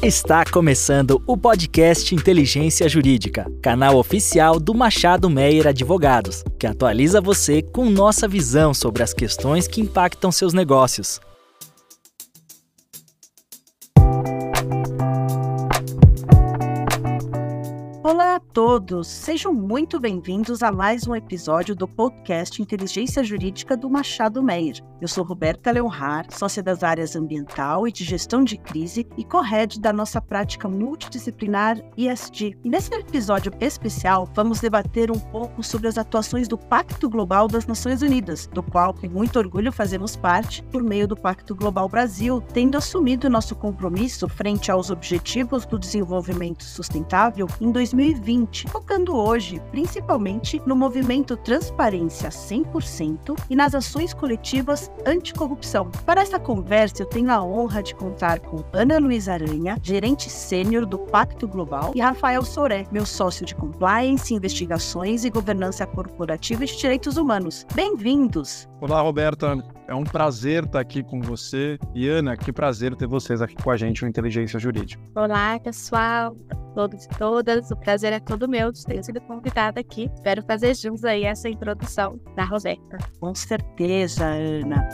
Está começando o podcast Inteligência Jurídica, canal oficial do Machado Meyer Advogados, que atualiza você com nossa visão sobre as questões que impactam seus negócios. Todos, sejam muito bem-vindos a mais um episódio do podcast Inteligência Jurídica do Machado Meyer. Eu sou Roberta Leonhar, sócia das áreas ambiental e de gestão de crise e co-head da nossa prática multidisciplinar ISD. E nesse episódio especial, vamos debater um pouco sobre as atuações do Pacto Global das Nações Unidas, do qual com muito orgulho fazemos parte por meio do Pacto Global Brasil, tendo assumido nosso compromisso frente aos Objetivos do Desenvolvimento Sustentável em 2020 2020, focando hoje principalmente no movimento Transparência 100% e nas ações coletivas anticorrupção. Para essa conversa, eu tenho a honra de contar com Ana Luiz Aranha, gerente sênior do Pacto Global, e Rafael Soré, meu sócio de compliance, investigações e governança corporativa e de direitos humanos. Bem-vindos! Olá, Roberta. É um prazer estar aqui com você. E Ana, que prazer ter vocês aqui com a gente no Inteligência Jurídica. Olá, pessoal, todos e todas. O prazer é todo meu de ter sido convidada aqui. Espero fazer juntos aí essa introdução da Roberta. Com certeza, Ana.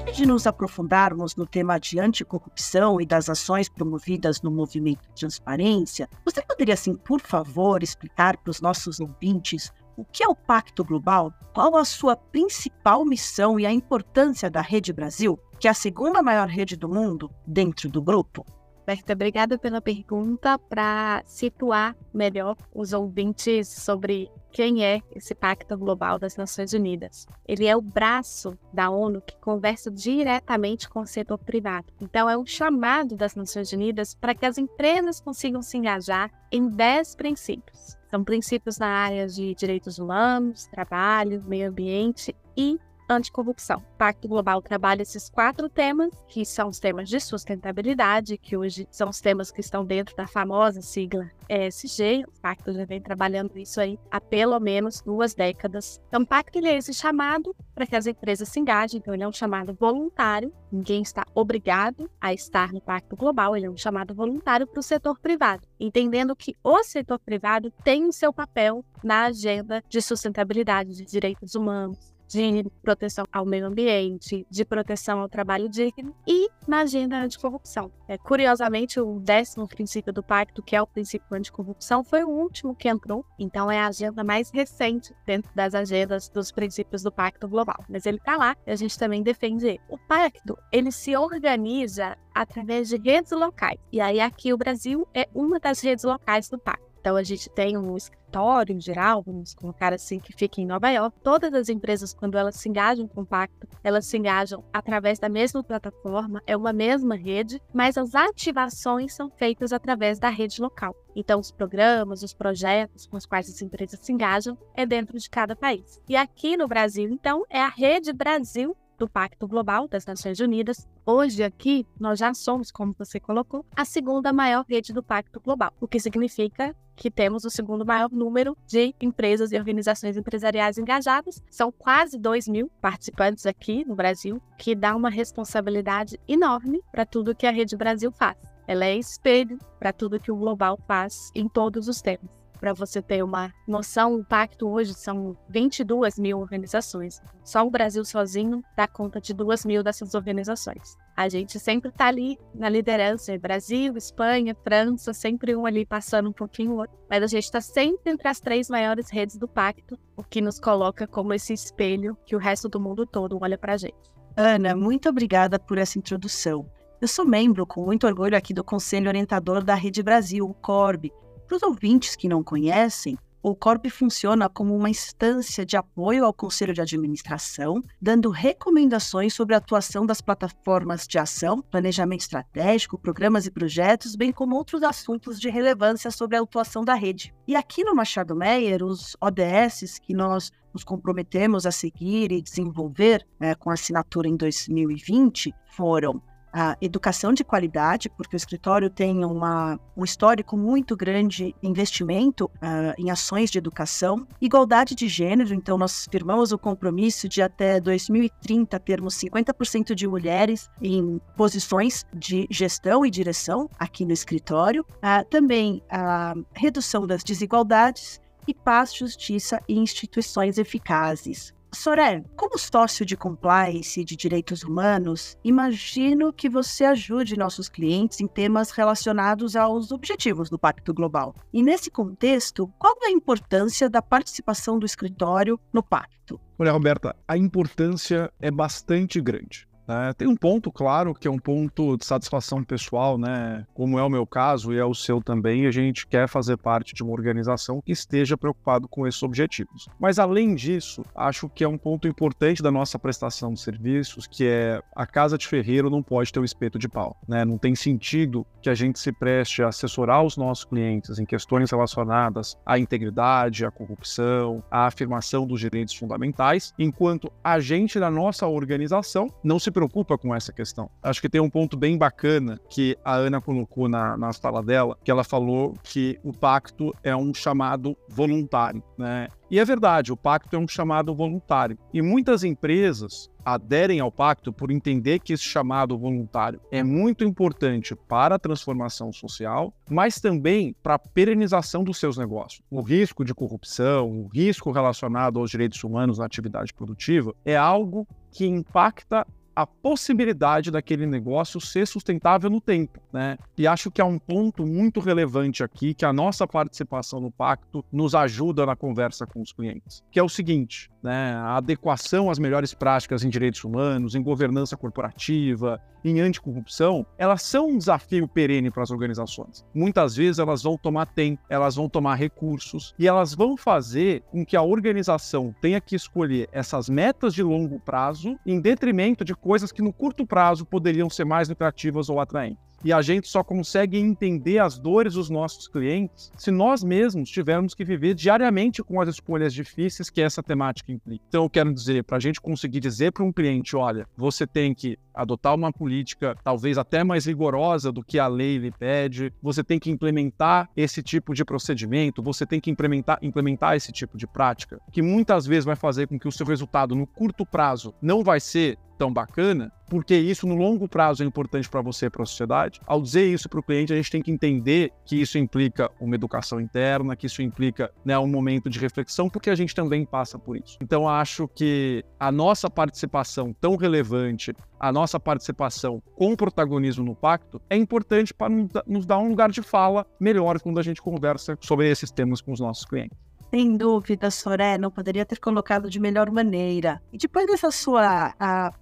Antes de nos aprofundarmos no tema de anticorrupção e das ações promovidas no movimento de transparência, você poderia, assim, por favor, explicar para os nossos ouvintes o que é o Pacto Global? Qual a sua principal missão e a importância da Rede Brasil, que é a segunda maior rede do mundo dentro do grupo? Berta, obrigada pela pergunta. Para situar melhor os ouvintes sobre quem é esse Pacto Global das Nações Unidas. Ele é o braço da ONU que conversa diretamente com o setor privado. Então, é um chamado das Nações Unidas para que as empresas consigam se engajar em 10 princípios. São princípios na área de direitos humanos, trabalho, meio ambiente e anticorrupção. O Pacto Global trabalha esses quatro temas, que são os temas de sustentabilidade, que hoje são os temas que estão dentro da famosa sigla ESG. O Pacto já vem trabalhando isso aí há pelo menos duas décadas. Então, o Pacto ele é esse chamado para que as empresas se engajem, então ele é um chamado voluntário, ninguém está obrigado a estar no Pacto Global, ele é um chamado voluntário para o setor privado, entendendo que o setor privado tem o seu papel na agenda de sustentabilidade de direitos humanos, de proteção ao meio ambiente, de proteção ao trabalho digno e na agenda anticorrupção. É, curiosamente, o décimo princípio do pacto, que é o princípio anticorrupção, foi o último que entrou, então é a agenda mais recente dentro das agendas dos princípios do pacto global. Mas ele está lá e a gente também defende ele. O pacto, ele se organiza através de redes locais. E aí aqui o Brasil é uma das redes locais do pacto. Então a gente tem um escritório em geral, vamos colocar assim, que fica em Nova York. Todas as empresas, quando elas se engajam com o pacto, elas se engajam através da mesma plataforma, é uma mesma rede, mas as ativações são feitas através da rede local. Então, os programas, os projetos com os quais as empresas se engajam é dentro de cada país. E aqui no Brasil, então, é a Rede Brasil do Pacto Global das Nações Unidas. Hoje aqui nós já somos, como você colocou, a segunda maior rede do Pacto Global, o que significa que temos o segundo maior número de empresas e organizações empresariais engajadas. São quase 2 mil participantes aqui no Brasil, que dá uma responsabilidade enorme para tudo que a Rede Brasil faz. Ela é espelho para tudo que o Global faz em todos os temas para você ter uma noção, o pacto hoje são 22 mil organizações. Só o Brasil sozinho dá conta de 2 mil dessas organizações. A gente sempre está ali na liderança, Brasil, Espanha, França, sempre um ali passando um pouquinho o outro. Mas a gente está sempre entre as três maiores redes do pacto, o que nos coloca como esse espelho que o resto do mundo todo olha para a gente. Ana, muito obrigada por essa introdução. Eu sou membro, com muito orgulho, aqui do Conselho Orientador da Rede Brasil, o CORB, para os ouvintes que não conhecem, o CORP funciona como uma instância de apoio ao Conselho de Administração, dando recomendações sobre a atuação das plataformas de ação, planejamento estratégico, programas e projetos, bem como outros assuntos de relevância sobre a atuação da rede. E aqui no Machado Meyer, os ODS que nós nos comprometemos a seguir e desenvolver é, com assinatura em 2020 foram a educação de qualidade, porque o escritório tem uma, um histórico muito grande de investimento uh, em ações de educação, igualdade de gênero, então nós firmamos o compromisso de até 2030 termos 50% de mulheres em posições de gestão e direção aqui no escritório, uh, também a redução das desigualdades e paz, justiça e instituições eficazes. Soré, como sócio de compliance e de direitos humanos, imagino que você ajude nossos clientes em temas relacionados aos objetivos do Pacto Global. E nesse contexto, qual é a importância da participação do escritório no Pacto? Olha, Roberta, a importância é bastante grande. É, tem um ponto, claro, que é um ponto de satisfação pessoal, né? Como é o meu caso e é o seu também, a gente quer fazer parte de uma organização que esteja preocupado com esses objetivos. Mas além disso, acho que é um ponto importante da nossa prestação de serviços, que é a casa de ferreiro não pode ter um espeto de pau, né? Não tem sentido que a gente se preste a assessorar os nossos clientes em questões relacionadas à integridade, à corrupção, à afirmação dos direitos fundamentais, enquanto a gente da nossa organização não se preocupa com essa questão. Acho que tem um ponto bem bacana que a Ana colocou na, na fala dela, que ela falou que o pacto é um chamado voluntário, né? E é verdade, o pacto é um chamado voluntário. E muitas empresas aderem ao pacto por entender que esse chamado voluntário é muito importante para a transformação social, mas também para a perenização dos seus negócios. O risco de corrupção, o risco relacionado aos direitos humanos na atividade produtiva é algo que impacta a possibilidade daquele negócio ser sustentável no tempo, né? E acho que é um ponto muito relevante aqui que a nossa participação no pacto nos ajuda na conversa com os clientes, que é o seguinte, né? A adequação às melhores práticas em direitos humanos, em governança corporativa, em anticorrupção, elas são um desafio perene para as organizações. Muitas vezes elas vão tomar tempo, elas vão tomar recursos e elas vão fazer com que a organização tenha que escolher essas metas de longo prazo em detrimento de coisas que no curto prazo poderiam ser mais lucrativas ou atraentes. E a gente só consegue entender as dores dos nossos clientes se nós mesmos tivermos que viver diariamente com as escolhas difíceis que essa temática implica. Então, eu quero dizer, para a gente conseguir dizer para um cliente: olha, você tem que adotar uma política talvez até mais rigorosa do que a lei lhe pede, você tem que implementar esse tipo de procedimento, você tem que implementar, implementar esse tipo de prática, que muitas vezes vai fazer com que o seu resultado no curto prazo não vai ser tão bacana, porque isso no longo prazo é importante para você e para a sociedade. Ao dizer isso para o cliente, a gente tem que entender que isso implica uma educação interna, que isso implica né, um momento de reflexão, porque a gente também passa por isso. Então, acho que a nossa participação tão relevante, a nossa participação com protagonismo no pacto, é importante para nos dar um lugar de fala melhor quando a gente conversa sobre esses temas com os nossos clientes. Sem dúvida, Soré, não poderia ter colocado de melhor maneira. E depois dessa sua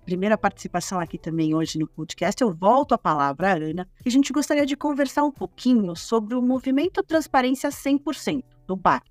primeira participação aqui também hoje no podcast, eu volto a palavra à Ana, e a gente gostaria de conversar um pouquinho sobre o movimento Transparência 100%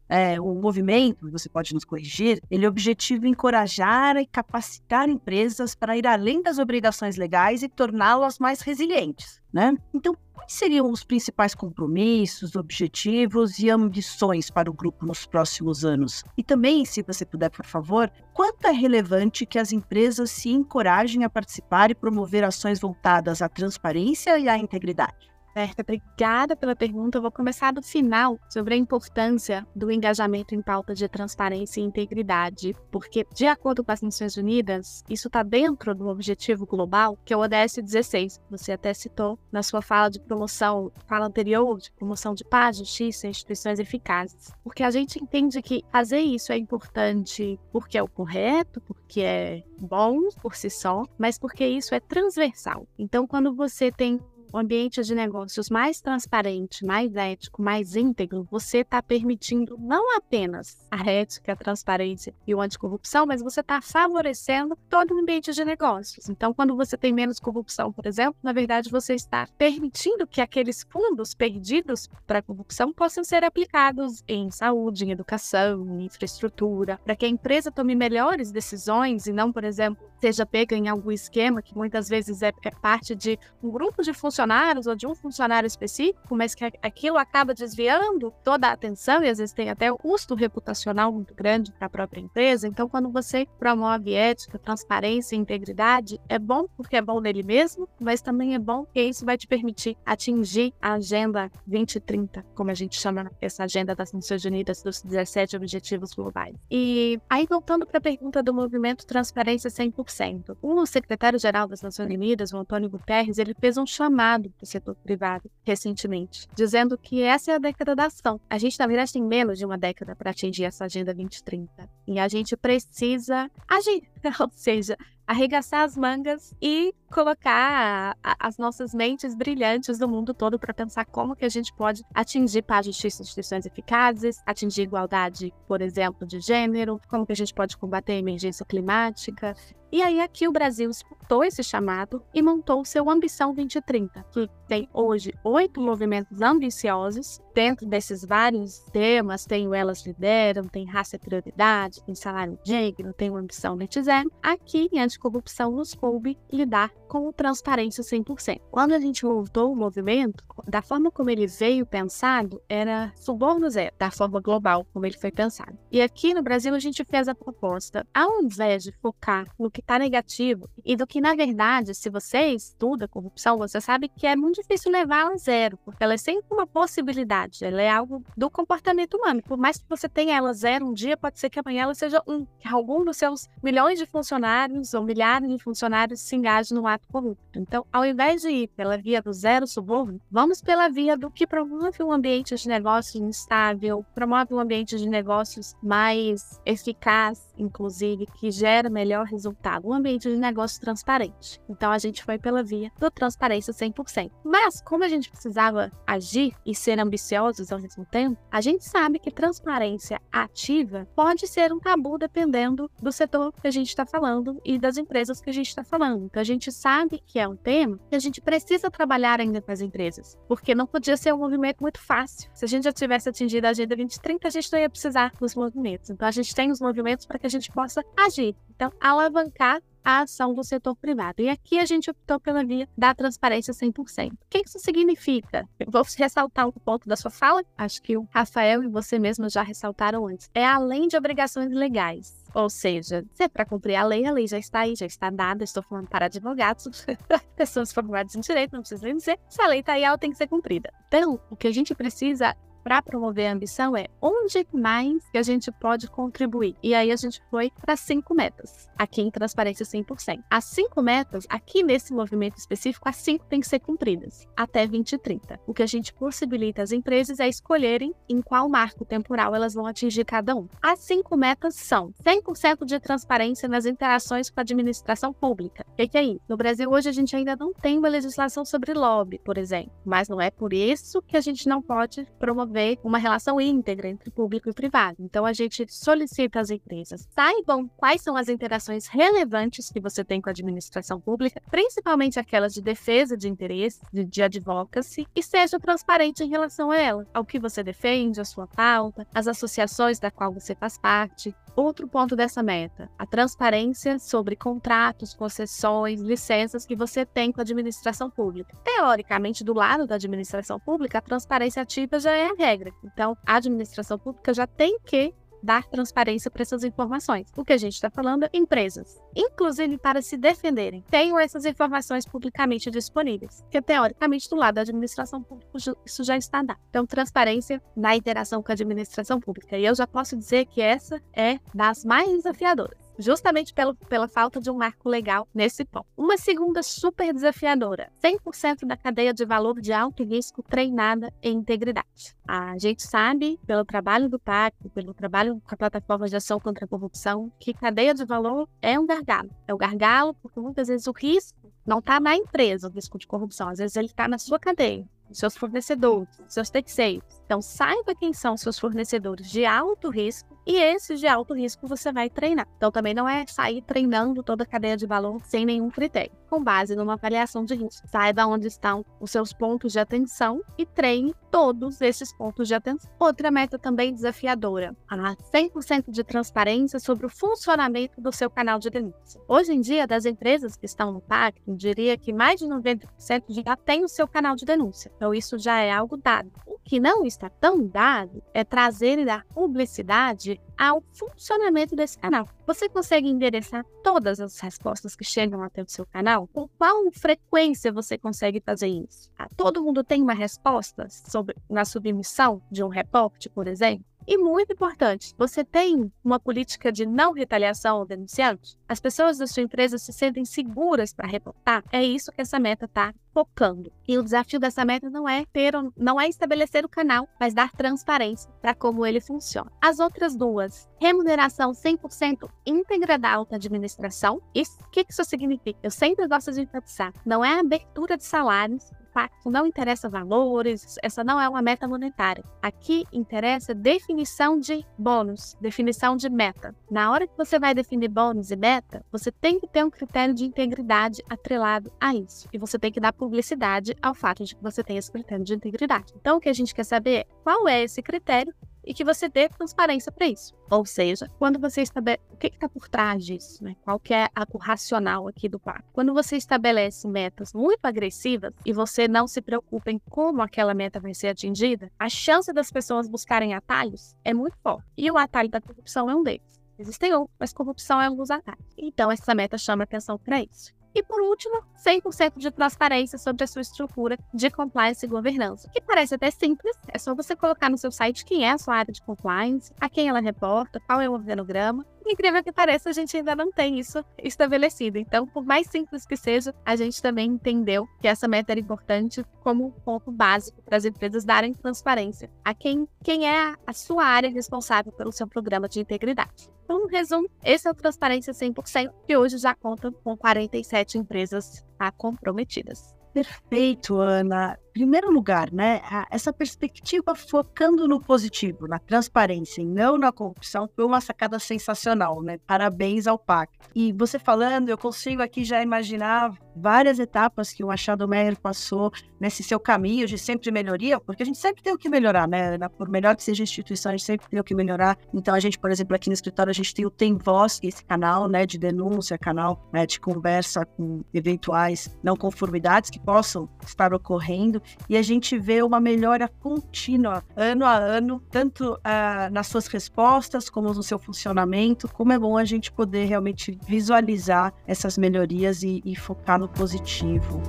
É, o movimento, você pode nos corrigir, ele é objetivo encorajar e capacitar empresas para ir além das obrigações legais e torná-las mais resilientes. Né? Então, quais seriam os principais compromissos, objetivos e ambições para o grupo nos próximos anos? E também, se você puder, por favor, quanto é relevante que as empresas se encorajem a participar e promover ações voltadas à transparência e à integridade? Certo, obrigada pela pergunta. Eu vou começar do final sobre a importância do engajamento em pauta de transparência e integridade, porque, de acordo com as Nações Unidas, isso está dentro do objetivo global, que é o ODS 16. Você até citou na sua fala de promoção, fala anterior, de promoção de paz, justiça e instituições eficazes. Porque a gente entende que fazer isso é importante porque é o correto, porque é bom por si só, mas porque isso é transversal. Então, quando você tem um ambiente de negócios mais transparente, mais ético, mais íntegro, você está permitindo não apenas a ética, a transparência e o anticorrupção, mas você está favorecendo todo o ambiente de negócios. Então, quando você tem menos corrupção, por exemplo, na verdade você está permitindo que aqueles fundos perdidos para a corrupção possam ser aplicados em saúde, em educação, em infraestrutura, para que a empresa tome melhores decisões e não, por exemplo, seja pega em algum esquema que muitas vezes é, é, parte de um grupo de funcionários ou de um funcionário específico, mas que aquilo acaba desviando toda a atenção e às vezes tem até um custo reputacional muito grande para a própria empresa. Então, quando você promove ética, transparência e integridade, é bom porque é bom nele mesmo, mas também é bom porque isso vai te permitir atingir a Agenda 2030, como a gente chama essa agenda das Nações Unidas dos 17 Objetivos Globais. E aí, voltando para a pergunta do movimento Transparência 100%, o secretário-geral das Nações Unidas, o Antônio Guterres, ele fez um chamado para o setor privado recentemente, dizendo que essa é a década da ação. A gente, na verdade, tem menos de uma década para atingir essa Agenda 2030. E a gente precisa agir, ou seja, arregaçar as mangas e colocar a, a, as nossas mentes brilhantes do mundo todo para pensar como que a gente pode atingir paz, justiça, instituições eficazes, atingir igualdade, por exemplo, de gênero, como que a gente pode combater a emergência climática, e aí aqui o Brasil escutou esse chamado e montou o seu Ambição 2030, que tem hoje oito movimentos ambiciosos. Dentro desses vários temas, tem o Elas Lideram, tem Raça e Prioridade, tem Salário Digno, tem o Ambição Net Zero. Aqui em Anticorrupção nos coube lidar com transparência 100%. Quando a gente montou o movimento, da forma como ele veio pensado, era suborno zero, da forma global como ele foi pensado. E aqui no Brasil a gente fez a proposta, ao invés de focar no que que está negativo e do que, na verdade, se você estuda corrupção, você sabe que é muito difícil levá-la a zero, porque ela é sempre uma possibilidade, ela é algo do comportamento humano. Por mais que você tenha ela zero um dia, pode ser que amanhã ela seja um, que algum dos seus milhões de funcionários ou milhares de funcionários se engaje no ato corrupto. Então, ao invés de ir pela via do zero suborno, vamos pela via do que promove um ambiente de negócios instável, promove um ambiente de negócios mais eficaz, inclusive, que gera melhor resultado um ambiente de negócio transparente. Então a gente foi pela via do transparência 100%. Mas como a gente precisava agir e ser ambiciosos ao mesmo tempo, a gente sabe que transparência ativa pode ser um tabu dependendo do setor que a gente está falando e das empresas que a gente está falando. Então a gente sabe que é um tema que a gente precisa trabalhar ainda com as empresas, porque não podia ser um movimento muito fácil. Se a gente já tivesse atingido a Agenda 2030, a gente não ia precisar dos movimentos. Então a gente tem os movimentos para que a gente possa agir. Então, alavancar a ação do setor privado. E aqui a gente optou pela via da transparência 100%. O que isso significa? Eu vou ressaltar um ponto da sua fala, acho que o Rafael e você mesmo já ressaltaram antes. É além de obrigações legais. Ou seja, se é para cumprir a lei, a lei já está aí, já está dada. Estou falando para advogados, pessoas formadas em direito, não preciso nem dizer. Se a lei está aí, ela tem que ser cumprida. Então, o que a gente precisa para promover a ambição é onde mais que a gente pode contribuir. E aí a gente foi para cinco metas, aqui em Transparência 100%. As cinco metas, aqui nesse movimento específico, as cinco têm que ser cumpridas até 2030. O que a gente possibilita às empresas é escolherem em qual marco temporal elas vão atingir cada um. As cinco metas são 100% de transparência nas interações com a administração pública. O que é isso? No Brasil hoje a gente ainda não tem uma legislação sobre lobby, por exemplo, mas não é por isso que a gente não pode promover uma relação íntegra entre público e privado. Então, a gente solicita às empresas saibam quais são as interações relevantes que você tem com a administração pública, principalmente aquelas de defesa de interesse, de, de advocacy, e seja transparente em relação a ela, ao que você defende, a sua pauta, as associações da qual você faz parte, Outro ponto dessa meta, a transparência sobre contratos, concessões, licenças que você tem com a administração pública. Teoricamente, do lado da administração pública, a transparência ativa já é a regra. Então, a administração pública já tem que dar transparência para essas informações. O que a gente está falando empresas, inclusive para se defenderem, tenham essas informações publicamente disponíveis, porque teoricamente do lado da administração pública isso já está dado. Então, transparência na interação com a administração pública. E eu já posso dizer que essa é das mais desafiadoras justamente pelo, pela falta de um marco legal nesse ponto. Uma segunda super desafiadora: 100% da cadeia de valor de alto risco treinada em integridade. A gente sabe, pelo trabalho do PAC, pelo trabalho com a plataforma de ação contra a corrupção, que cadeia de valor é um gargalo. É o um gargalo porque muitas vezes o risco não está na empresa, o risco de corrupção, às vezes ele está na sua cadeia seus fornecedores, seus terceiros. Então, saiba quem são seus fornecedores de alto risco e esses de alto risco você vai treinar. Então também não é sair treinando toda a cadeia de valor sem nenhum critério, com base numa avaliação de risco. Saiba onde estão os seus pontos de atenção e treine todos esses pontos de atenção. Outra meta também desafiadora, a 100% de transparência sobre o funcionamento do seu canal de denúncia. Hoje em dia, das empresas que estão no pacto, diria que mais de 90% já tem o seu canal de denúncia. Então isso já é algo dado. O que não está tão dado é trazer e dar publicidade ao funcionamento desse canal. Você consegue endereçar todas as respostas que chegam até o seu canal? Com qual frequência você consegue fazer isso? Ah, todo mundo tem uma resposta sobre na submissão de um reporte, por exemplo? E muito importante, você tem uma política de não retaliação ao denunciante? As pessoas da sua empresa se sentem seguras para reportar? É isso que essa meta está focando. E o desafio dessa meta não é ter, não é estabelecer o canal, mas dar transparência para como ele funciona. As outras duas, remuneração 100% íntegra da alta administração. o que isso significa? Eu sempre gosto de enfatizar, não é abertura de salários, impacto não interessa valores, essa não é uma meta monetária. Aqui interessa definição de bônus, definição de meta. Na hora que você vai definir bônus e meta, você tem que ter um critério de integridade atrelado a isso. E você tem que dar publicidade ao fato de que você tem esse critério de integridade. Então, o que a gente quer saber é qual é esse critério e que você dê transparência para isso. Ou seja, quando você estabelece. O que está por trás disso? Né? Qual que é o racional aqui do pacto? Quando você estabelece metas muito agressivas e você não se preocupa em como aquela meta vai ser atingida, a chance das pessoas buscarem atalhos é muito forte. E o atalho da corrupção é um deles. Existem outros, mas corrupção é um dos atalhos. Então, essa meta chama atenção para isso. E por último, 100% de transparência sobre a sua estrutura de compliance e governança, que parece até simples, é só você colocar no seu site quem é a sua área de compliance, a quem ela reporta, qual é o organograma. Incrível que pareça, a gente ainda não tem isso estabelecido. Então, por mais simples que seja, a gente também entendeu que essa meta era importante como um ponto básico para as empresas darem transparência a quem, quem é a sua área responsável pelo seu programa de integridade. Então, resumo, esse é o Transparência 100%, que hoje já conta com 47 empresas comprometidas. Perfeito, Ana primeiro lugar, né, essa perspectiva focando no positivo, na transparência e não na corrupção, foi uma sacada sensacional, né? Parabéns ao PAC. E você falando, eu consigo aqui já imaginar várias etapas que o Machado Meyer passou nesse seu caminho de sempre melhoria, porque a gente sempre tem o que melhorar, né? Por melhor que seja a instituição, a gente sempre tem o que melhorar. Então, a gente, por exemplo, aqui no escritório, a gente tem o Tem Voz, é esse canal, né, de denúncia, canal né, de conversa com eventuais não conformidades que possam estar ocorrendo e a gente vê uma melhora contínua, ano a ano, tanto uh, nas suas respostas como no seu funcionamento. Como é bom a gente poder realmente visualizar essas melhorias e, e focar no positivo.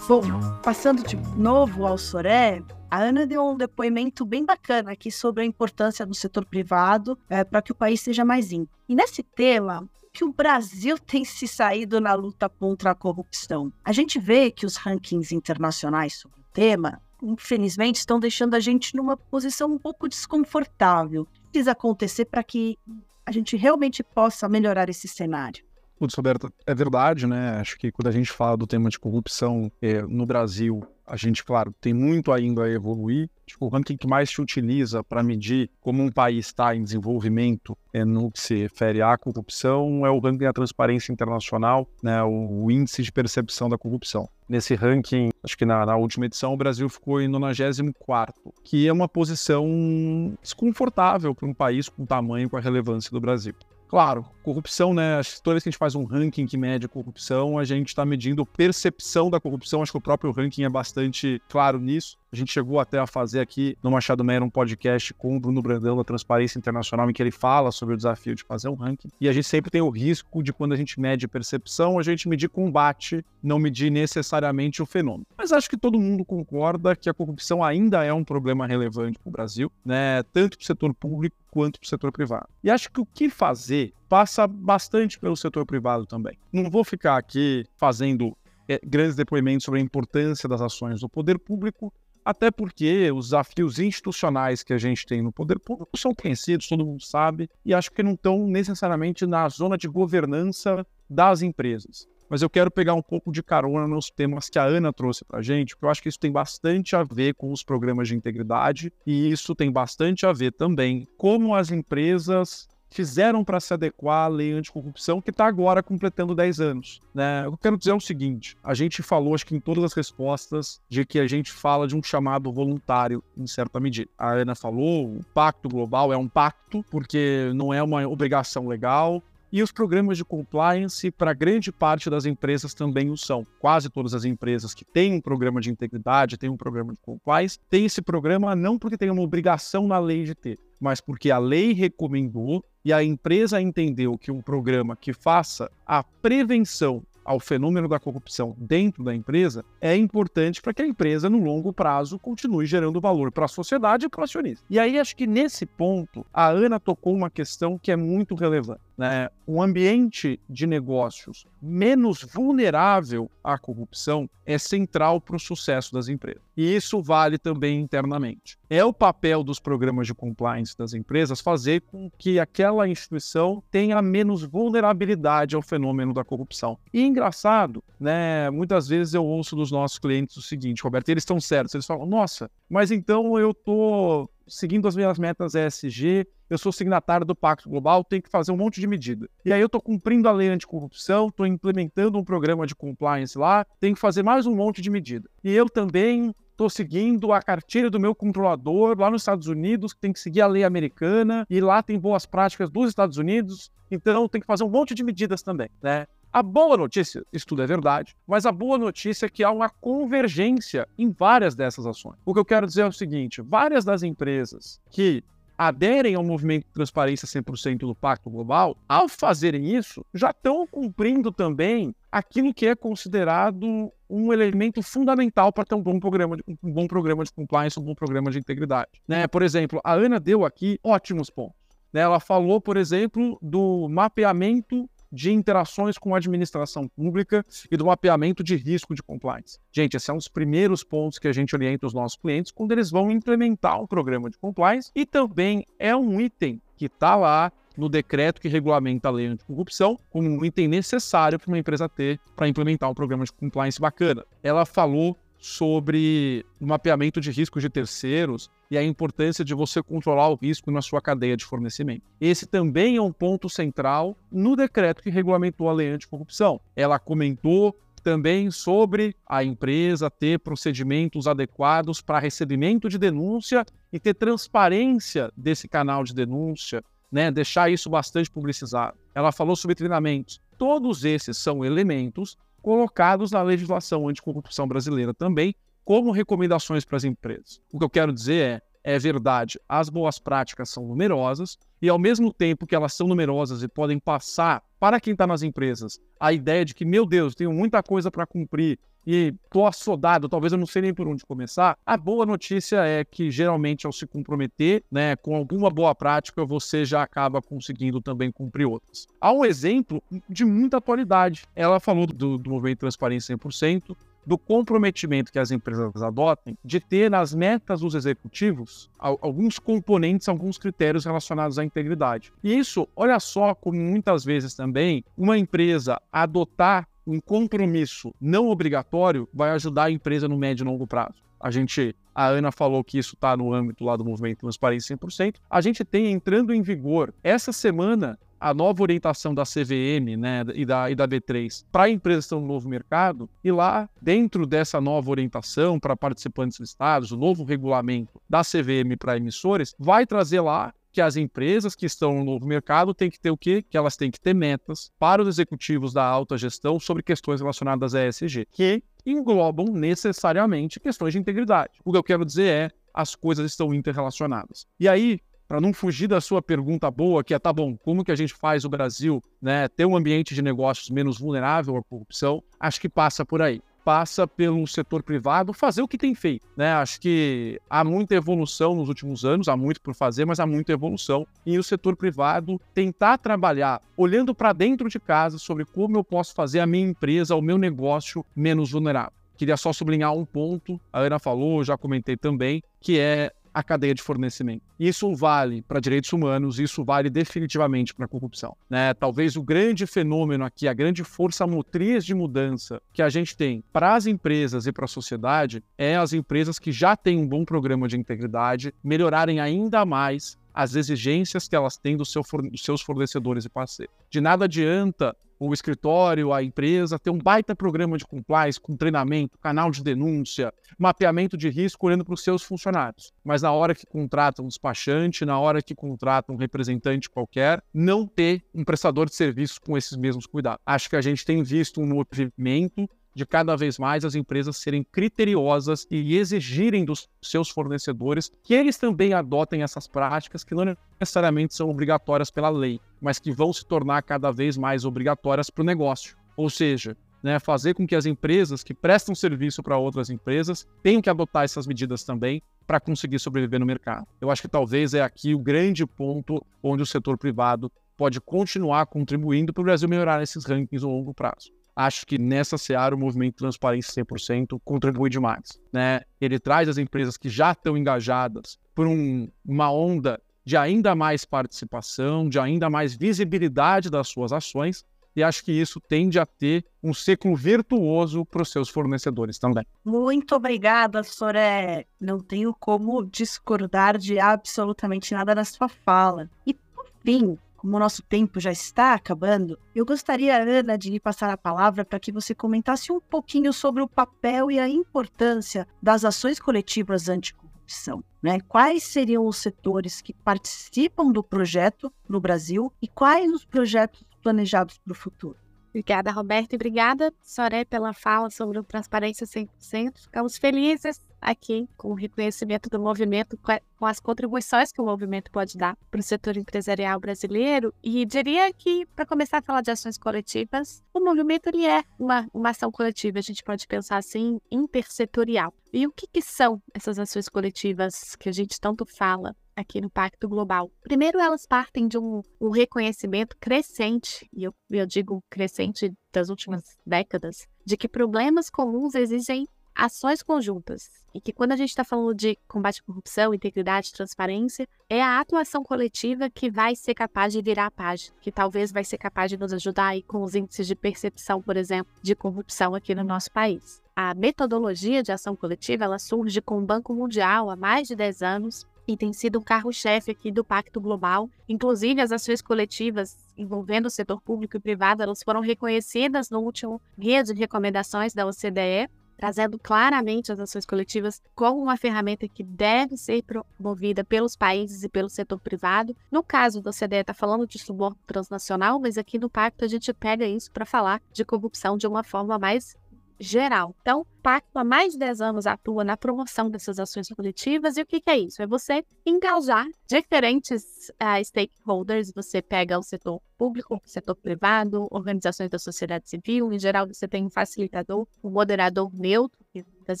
Bom, passando de novo ao Soré, a Ana deu um depoimento bem bacana aqui sobre a importância do setor privado é, para que o país seja mais limpo. E nesse tema, que o Brasil tem se saído na luta contra a corrupção? A gente vê que os rankings internacionais sobre o tema, infelizmente, estão deixando a gente numa posição um pouco desconfortável. O que precisa acontecer para que a gente realmente possa melhorar esse cenário? Putz, Roberta, é verdade, né? Acho que quando a gente fala do tema de corrupção é, no Brasil, a gente, claro, tem muito ainda a evoluir. Tipo, o ranking que mais se utiliza para medir como um país está em desenvolvimento é, no que se refere à corrupção é o ranking da transparência internacional, né, o, o índice de percepção da corrupção. Nesse ranking, acho que na, na, última edição, o Brasil ficou em 94, que é uma posição desconfortável para um país com o tamanho e com a relevância do Brasil. Claro, corrupção, né? Toda vez que a gente faz um ranking que mede a corrupção, a gente está medindo percepção da corrupção. Acho que o próprio ranking é bastante claro nisso. A gente chegou até a fazer aqui no Machado Meira um podcast com o Bruno Brandão da Transparência Internacional, em que ele fala sobre o desafio de fazer um ranking. E a gente sempre tem o risco de, quando a gente mede percepção, a gente medir combate, não medir necessariamente o fenômeno. Mas acho que todo mundo concorda que a corrupção ainda é um problema relevante para o Brasil, né? Tanto para o setor público quanto para o setor privado. E acho que o que fazer passa bastante pelo setor privado também. Não vou ficar aqui fazendo é, grandes depoimentos sobre a importância das ações do poder público, até porque os desafios institucionais que a gente tem no poder público são conhecidos, todo mundo sabe, e acho que não estão necessariamente na zona de governança das empresas. Mas eu quero pegar um pouco de carona nos temas que a Ana trouxe para a gente, porque eu acho que isso tem bastante a ver com os programas de integridade e isso tem bastante a ver também como as empresas fizeram para se adequar à lei anticorrupção, que está agora completando 10 anos. Né? Eu quero dizer o seguinte: a gente falou, acho que em todas as respostas, de que a gente fala de um chamado voluntário, em certa medida. A Ana falou, o pacto global é um pacto, porque não é uma obrigação legal, e os programas de compliance, para grande parte das empresas, também o são. Quase todas as empresas que têm um programa de integridade, têm um programa de compliance, têm esse programa não porque tem uma obrigação na lei de ter, mas porque a lei recomendou e a empresa entendeu que um programa que faça a prevenção ao fenômeno da corrupção dentro da empresa é importante para que a empresa, no longo prazo, continue gerando valor para a sociedade e para o acionista. E aí, acho que nesse ponto, a Ana tocou uma questão que é muito relevante né, um ambiente de negócios menos vulnerável à corrupção é central para o sucesso das empresas. E isso vale também internamente. É o papel dos programas de compliance das empresas fazer com que aquela instituição tenha menos vulnerabilidade ao fenômeno da corrupção. E engraçado, né, muitas vezes eu ouço dos nossos clientes o seguinte, Roberto, eles estão certos, eles falam, nossa, mas então eu estou seguindo as minhas metas ESG, eu sou signatário do Pacto Global, tenho que fazer um monte de medida. E aí eu estou cumprindo a lei anticorrupção, estou implementando um programa de compliance lá, tenho que fazer mais um monte de medida. E eu também estou seguindo a cartilha do meu controlador lá nos Estados Unidos, que tem que seguir a lei americana, e lá tem boas práticas dos Estados Unidos, então tem que fazer um monte de medidas também, né? A boa notícia, isso tudo é verdade, mas a boa notícia é que há uma convergência em várias dessas ações. O que eu quero dizer é o seguinte: várias das empresas que aderem ao movimento de transparência 100% do Pacto Global, ao fazerem isso, já estão cumprindo também aquilo que é considerado um elemento fundamental para ter um bom programa de, um bom programa de compliance, um bom programa de integridade. Né? Por exemplo, a Ana deu aqui ótimos pontos. Né? Ela falou, por exemplo, do mapeamento de interações com a administração pública e do mapeamento de risco de compliance. Gente, esse é um dos primeiros pontos que a gente orienta os nossos clientes quando eles vão implementar um programa de compliance e também é um item que está lá no decreto que regulamenta a lei anticorrupção como um item necessário para uma empresa ter para implementar um programa de compliance bacana. Ela falou sobre o mapeamento de riscos de terceiros e a importância de você controlar o risco na sua cadeia de fornecimento. Esse também é um ponto central no decreto que regulamentou a lei anticorrupção. Ela comentou também sobre a empresa ter procedimentos adequados para recebimento de denúncia e ter transparência desse canal de denúncia, né? deixar isso bastante publicizado. Ela falou sobre treinamentos. Todos esses são elementos colocados na legislação anticorrupção brasileira também, como recomendações para as empresas. O que eu quero dizer é, é verdade, as boas práticas são numerosas e ao mesmo tempo que elas são numerosas e podem passar para quem está nas empresas a ideia de que, meu Deus, tenho muita coisa para cumprir e tô assodado, talvez eu não sei nem por onde começar. A boa notícia é que geralmente ao se comprometer, né, com alguma boa prática, você já acaba conseguindo também cumprir outras. Há um exemplo de muita atualidade. Ela falou do, do movimento Transparência 100%, do comprometimento que as empresas adotem de ter nas metas dos executivos alguns componentes, alguns critérios relacionados à integridade. E isso, olha só como muitas vezes também uma empresa adotar um compromisso não obrigatório vai ajudar a empresa no médio e longo prazo. A gente, a Ana falou que isso está no âmbito lá do movimento Transparência 100%. A gente tem entrando em vigor essa semana a nova orientação da CVM né, e, da, e da B3 para empresas que estão no novo mercado, e lá, dentro dessa nova orientação para participantes listados, o novo regulamento da CVM para emissores, vai trazer lá que as empresas que estão no novo mercado têm que ter o quê? Que elas têm que ter metas para os executivos da alta gestão sobre questões relacionadas a ESG, que englobam necessariamente questões de integridade. O que eu quero dizer é as coisas estão interrelacionadas. E aí, para não fugir da sua pergunta boa, que é, tá bom, como que a gente faz o Brasil né, ter um ambiente de negócios menos vulnerável à corrupção? Acho que passa por aí passa pelo setor privado fazer o que tem feito. Né? Acho que há muita evolução nos últimos anos, há muito por fazer, mas há muita evolução. E o setor privado tentar trabalhar olhando para dentro de casa sobre como eu posso fazer a minha empresa, o meu negócio menos vulnerável. queria só sublinhar um ponto, a Ana falou, já comentei também, que é a cadeia de fornecimento. Isso vale para direitos humanos, isso vale definitivamente para a corrupção. Né? Talvez o grande fenômeno aqui, a grande força motriz de mudança que a gente tem para as empresas e para a sociedade é as empresas que já têm um bom programa de integridade melhorarem ainda mais as exigências que elas têm seu, dos seus fornecedores e parceiros. De nada adianta o escritório, a empresa, ter um baita programa de compliance com treinamento, canal de denúncia, mapeamento de risco olhando para os seus funcionários. Mas na hora que contrata um despachante, na hora que contrata um representante qualquer, não ter um prestador de serviços com esses mesmos cuidados. Acho que a gente tem visto um movimento de cada vez mais as empresas serem criteriosas e exigirem dos seus fornecedores que eles também adotem essas práticas que não necessariamente são obrigatórias pela lei, mas que vão se tornar cada vez mais obrigatórias para o negócio. Ou seja, né, fazer com que as empresas que prestam serviço para outras empresas tenham que adotar essas medidas também para conseguir sobreviver no mercado. Eu acho que talvez é aqui o grande ponto onde o setor privado pode continuar contribuindo para o Brasil melhorar esses rankings no longo prazo acho que nessa seara o movimento Transparência 100% contribui demais. Né? Ele traz as empresas que já estão engajadas por um, uma onda de ainda mais participação, de ainda mais visibilidade das suas ações, e acho que isso tende a ter um ciclo virtuoso para os seus fornecedores também. Muito obrigada, Soré. Não tenho como discordar de absolutamente nada na sua fala. E, por fim, como o nosso tempo já está acabando, eu gostaria, Ana, de lhe passar a palavra para que você comentasse um pouquinho sobre o papel e a importância das ações coletivas anticorrupção. Né? Quais seriam os setores que participam do projeto no Brasil e quais os projetos planejados para o futuro? Obrigada, Roberta, e obrigada, Soré, pela fala sobre o Transparência 100%. Ficamos felizes aqui com o reconhecimento do movimento, com as contribuições que o movimento pode dar para o setor empresarial brasileiro. E diria que, para começar a falar de ações coletivas, o movimento ele é uma, uma ação coletiva, a gente pode pensar assim, intersetorial. E o que, que são essas ações coletivas que a gente tanto fala? Aqui no Pacto Global. Primeiro, elas partem de um, um reconhecimento crescente, e eu, eu digo crescente das últimas décadas, de que problemas comuns exigem ações conjuntas. E que quando a gente está falando de combate à corrupção, integridade, transparência, é a atuação coletiva que vai ser capaz de virar a página, que talvez vai ser capaz de nos ajudar aí com os índices de percepção, por exemplo, de corrupção aqui no nosso país. A metodologia de ação coletiva ela surge com o Banco Mundial há mais de 10 anos e tem sido um carro-chefe aqui do Pacto Global. Inclusive, as ações coletivas envolvendo o setor público e privado, elas foram reconhecidas no último guia de recomendações da OCDE, trazendo claramente as ações coletivas como uma ferramenta que deve ser promovida pelos países e pelo setor privado. No caso da OCDE, está falando de suborno transnacional, mas aqui no Pacto a gente pega isso para falar de corrupção de uma forma mais geral. Então, o Pacto há mais de 10 anos atua na promoção dessas ações coletivas. E o que, que é isso? É você engajar diferentes uh, stakeholders. Você pega o setor público, o setor privado, organizações da sociedade civil. Em geral, você tem um facilitador, um moderador neutro, que às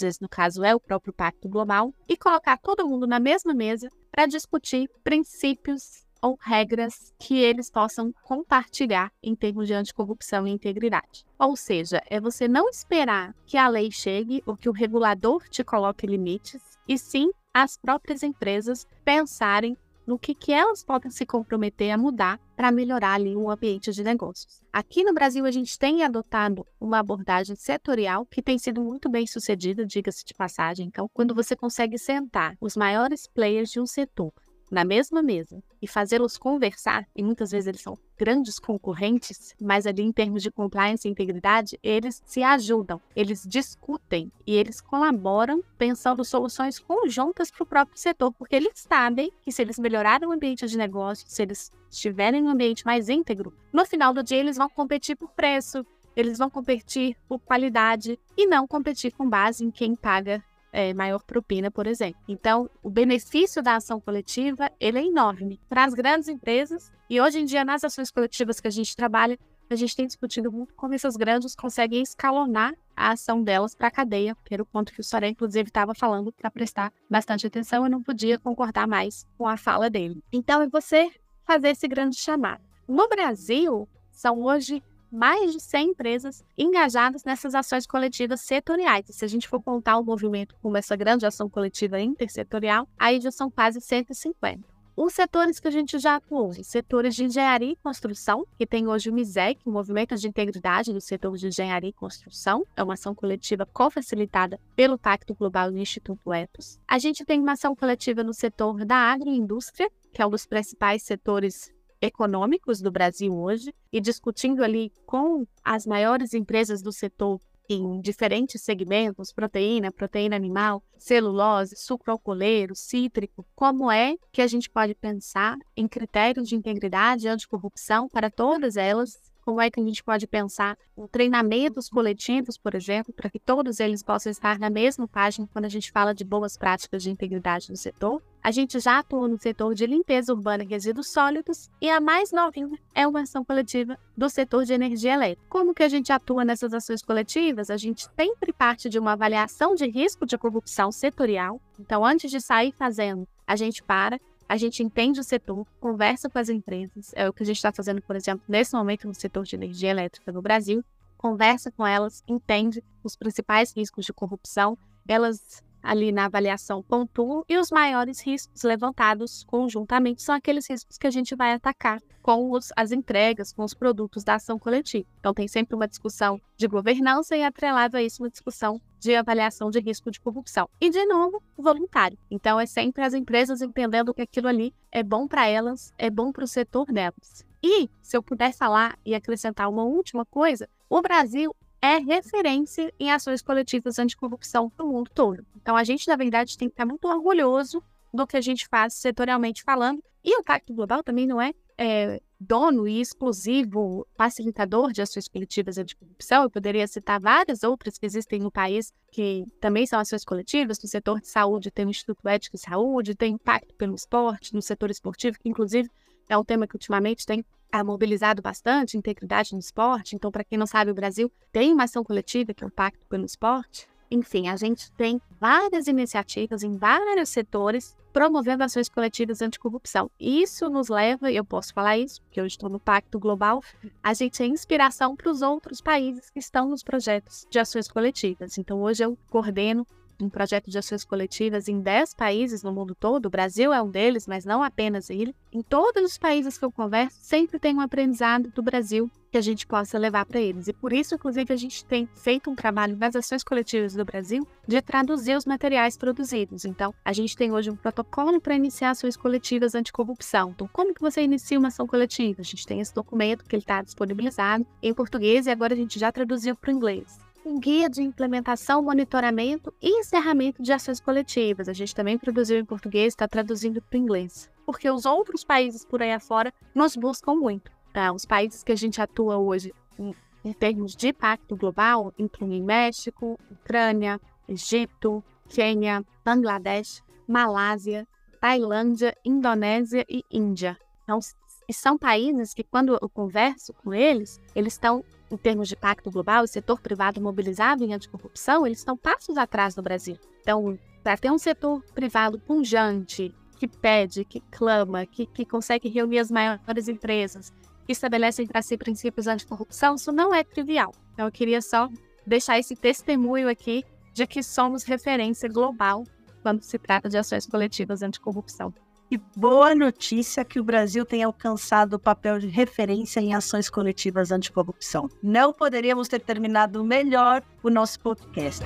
vezes, no caso, é o próprio Pacto Global, e colocar todo mundo na mesma mesa para discutir princípios ou regras que eles possam compartilhar em termos de anticorrupção e integridade. Ou seja, é você não esperar que a lei chegue ou que o regulador te coloque limites, e sim as próprias empresas pensarem no que, que elas podem se comprometer a mudar para melhorar ali o ambiente de negócios. Aqui no Brasil, a gente tem adotado uma abordagem setorial que tem sido muito bem sucedida, diga-se de passagem. Então, quando você consegue sentar os maiores players de um setor na mesma mesa e fazê-los conversar, e muitas vezes eles são grandes concorrentes, mas ali em termos de compliance e integridade, eles se ajudam, eles discutem e eles colaboram pensando soluções conjuntas para o próprio setor, porque eles sabem que se eles melhorarem o ambiente de negócio, se eles estiverem em um ambiente mais íntegro, no final do dia eles vão competir por preço, eles vão competir por qualidade e não competir com base em quem paga é, maior propina, por exemplo. Então, o benefício da ação coletiva ele é enorme para as grandes empresas e hoje em dia nas ações coletivas que a gente trabalha, a gente tem discutido muito como essas grandes conseguem escalonar a ação delas para a cadeia, que era o ponto que o Soré, inclusive, estava falando para prestar bastante atenção. Eu não podia concordar mais com a fala dele. Então, é você fazer esse grande chamado. No Brasil, são hoje mais de 100 empresas engajadas nessas ações coletivas setoriais. E se a gente for contar o movimento como essa grande ação coletiva intersetorial, aí já são quase 150. Os setores que a gente já atuou, os setores de engenharia e construção, que tem hoje o MISEC, o Movimento de Integridade do Setor de Engenharia e Construção, é uma ação coletiva co-facilitada pelo Pacto Global do Instituto Etos. A gente tem uma ação coletiva no setor da agroindústria, que é um dos principais setores econômicos do Brasil hoje, e discutindo ali com as maiores empresas do setor em diferentes segmentos, proteína, proteína animal, celulose, sucro alcooleiro, cítrico, como é que a gente pode pensar em critérios de integridade e anticorrupção para todas elas como é que a gente pode pensar em treinamentos coletivos, por exemplo, para que todos eles possam estar na mesma página quando a gente fala de boas práticas de integridade no setor. A gente já atua no setor de limpeza urbana e resíduos sólidos e a mais novinha é uma ação coletiva do setor de energia elétrica. Como que a gente atua nessas ações coletivas? A gente sempre parte de uma avaliação de risco de corrupção setorial. Então, antes de sair fazendo, a gente para a gente entende o setor, conversa com as empresas, é o que a gente está fazendo, por exemplo, nesse momento no setor de energia elétrica no Brasil, conversa com elas, entende os principais riscos de corrupção, elas ali na avaliação pontuam e os maiores riscos levantados conjuntamente são aqueles riscos que a gente vai atacar com os, as entregas, com os produtos da ação coletiva. Então tem sempre uma discussão de governança e atrelado a isso uma discussão de avaliação de risco de corrupção. E de novo, voluntário. Então é sempre as empresas entendendo que aquilo ali é bom para elas, é bom para o setor delas. E se eu puder falar e acrescentar uma última coisa, o Brasil é referência em ações coletivas anticorrupção no mundo todo. Então, a gente, na verdade, tem que estar muito orgulhoso do que a gente faz setorialmente falando. E o Pacto Global também não é, é dono e exclusivo facilitador de ações coletivas anticorrupção. Eu poderia citar várias outras que existem no país que também são ações coletivas. No setor de saúde tem o Instituto Ético e Saúde, tem Pacto pelo Esporte, no setor esportivo, que inclusive é um tema que ultimamente tem mobilizado bastante, integridade no esporte. Então, para quem não sabe, o Brasil tem uma ação coletiva, que é o Pacto pelo Esporte. Enfim, a gente tem várias iniciativas em vários setores promovendo ações coletivas anticorrupção. Isso nos leva, e eu posso falar isso, porque eu estou no Pacto Global, a gente é inspiração para os outros países que estão nos projetos de ações coletivas. Então, hoje eu coordeno um projeto de ações coletivas em 10 países no mundo todo. O Brasil é um deles, mas não apenas ele. Em todos os países que eu converso, sempre tem um aprendizado do Brasil que a gente possa levar para eles. E por isso, inclusive, a gente tem feito um trabalho nas ações coletivas do Brasil de traduzir os materiais produzidos. Então, a gente tem hoje um protocolo para iniciar ações coletivas anticorrupção. Então, como que você inicia uma ação coletiva? A gente tem esse documento que ele está disponibilizado em português e agora a gente já traduziu para o inglês um guia de implementação, monitoramento e encerramento de ações coletivas. A gente também produziu em português, está traduzindo para o inglês. Porque os outros países por aí afora nos buscam muito. Tá? Os países que a gente atua hoje em, em termos de pacto global incluem México, Ucrânia, Egito, Quênia, Bangladesh, Malásia, Tailândia, Indonésia e Índia. Então, e são países que, quando eu converso com eles, eles estão em termos de pacto global, o setor privado mobilizado em anticorrupção, eles estão passos atrás do Brasil. Então, para ter um setor privado punjante, que pede, que clama, que, que consegue reunir as maiores empresas, que estabelecem para si princípios anticorrupção, isso não é trivial. Então, eu queria só deixar esse testemunho aqui de que somos referência global quando se trata de ações coletivas anticorrupção. Que boa notícia que o Brasil tem alcançado o papel de referência em ações coletivas anticorrupção. Não poderíamos ter terminado melhor o nosso podcast.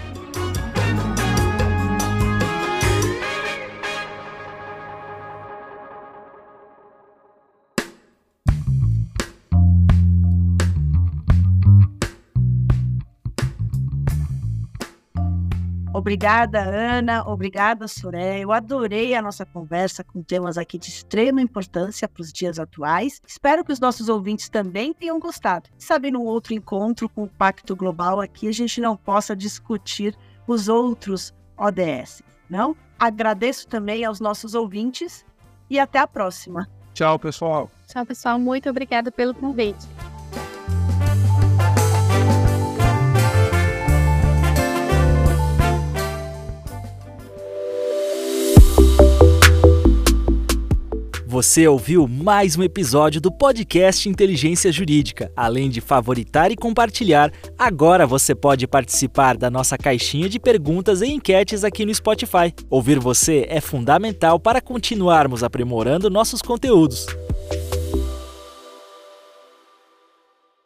Obrigada, Ana. Obrigada, Soré. Eu adorei a nossa conversa com temas aqui de extrema importância para os dias atuais. Espero que os nossos ouvintes também tenham gostado. Sabe, num outro encontro com o Pacto Global aqui, a gente não possa discutir os outros ODS, não? Agradeço também aos nossos ouvintes e até a próxima. Tchau, pessoal. Tchau, pessoal. Muito obrigada pelo convite. Você ouviu mais um episódio do podcast Inteligência Jurídica. Além de favoritar e compartilhar, agora você pode participar da nossa caixinha de perguntas e enquetes aqui no Spotify. Ouvir você é fundamental para continuarmos aprimorando nossos conteúdos.